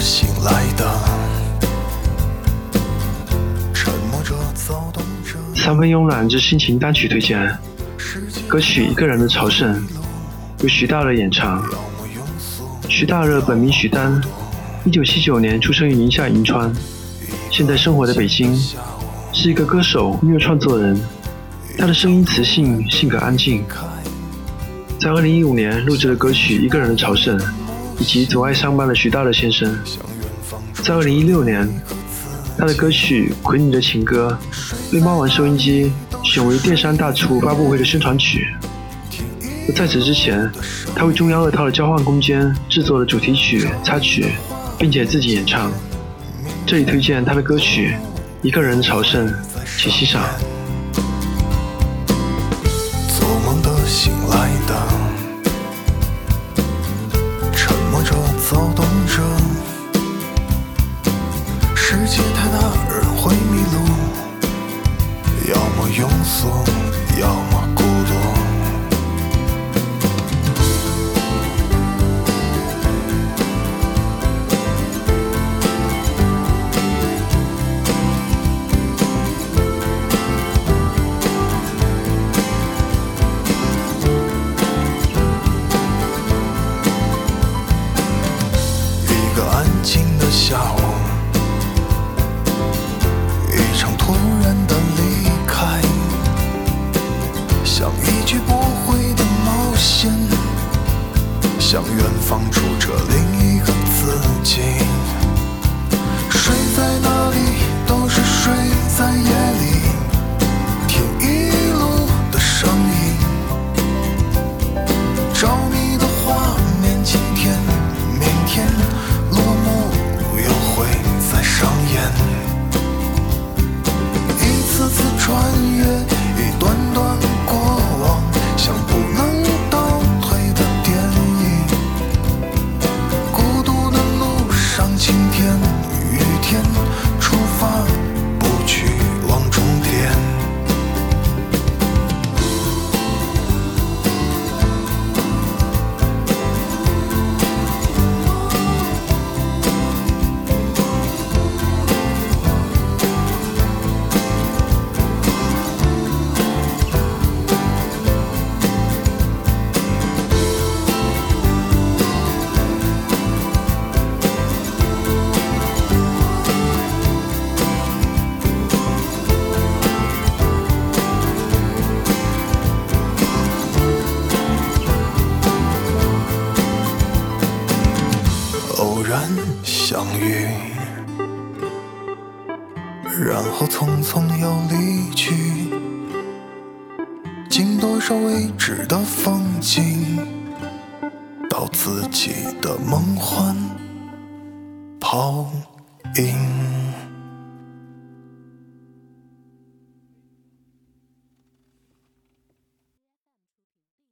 醒来的，沉默着，躁动着。三分慵懒之心情单曲推荐，歌曲《一个人的朝圣》由徐大热演唱。徐大热本名许丹，一九七九年出生于宁夏银川，现在生活在北京，是一个歌手、音乐创作人。他的声音磁性，性格安静。在二零一五年录制了歌曲《一个人的朝圣》，以及阻碍上班的徐大乐先生。在二零一六年，他的歌曲《回你的情歌》被猫王收音机选为电商大促发布会的宣传曲。在此之前，他为中央二套的《交换空间》制作了主题曲、插曲，并且自己演唱。这里推荐他的歌曲《一个人朝圣》，请欣赏。做梦的、醒来的，么无悔的冒险，向远方住着另一个自己。然相遇，然后匆匆又离去，经多少未知的风景，到自己的梦幻泡影。